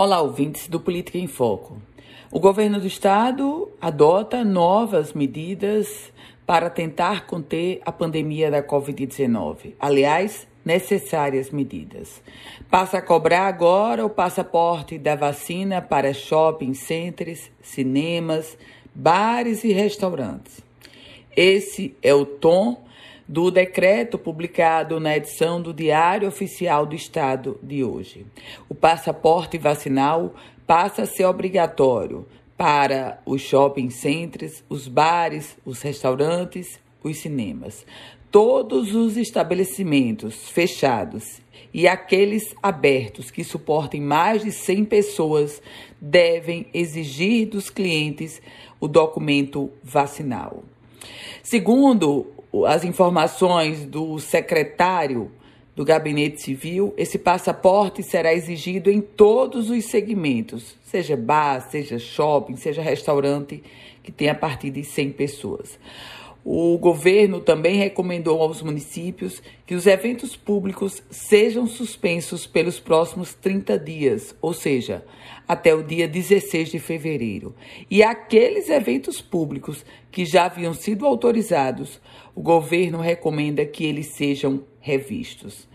Olá, ouvintes do Política em Foco. O governo do estado adota novas medidas para tentar conter a pandemia da Covid-19. Aliás, necessárias medidas. Passa a cobrar agora o passaporte da vacina para shopping centers, cinemas, bares e restaurantes. Esse é o tom do decreto publicado na edição do Diário Oficial do Estado de hoje. O passaporte vacinal passa a ser obrigatório para os shopping centers, os bares, os restaurantes, os cinemas. Todos os estabelecimentos fechados e aqueles abertos que suportem mais de 100 pessoas devem exigir dos clientes o documento vacinal. Segundo as informações do secretário do Gabinete Civil, esse passaporte será exigido em todos os segmentos, seja bar, seja shopping, seja restaurante que tenha a partir de 100 pessoas. O governo também recomendou aos municípios que os eventos públicos sejam suspensos pelos próximos 30 dias, ou seja, até o dia 16 de fevereiro. E aqueles eventos públicos que já haviam sido autorizados, o governo recomenda que eles sejam revistos.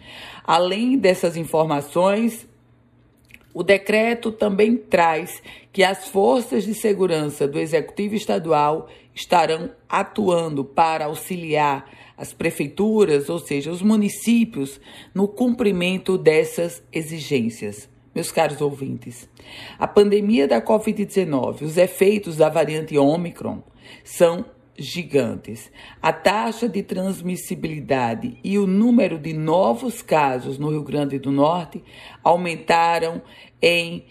Além dessas informações, o decreto também traz que as forças de segurança do Executivo Estadual estarão atuando para auxiliar as prefeituras, ou seja, os municípios, no cumprimento dessas exigências. Meus caros ouvintes, a pandemia da Covid-19, os efeitos da variante Ômicron são gigantes. A taxa de transmissibilidade e o número de novos casos no Rio Grande do Norte aumentaram em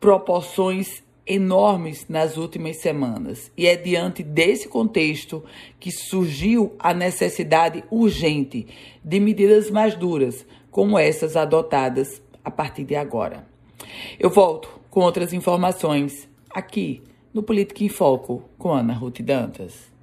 proporções enormes nas últimas semanas. E é diante desse contexto que surgiu a necessidade urgente de medidas mais duras, como essas adotadas a partir de agora. Eu volto com outras informações aqui no Política em Foco com Ana Ruth Dantas.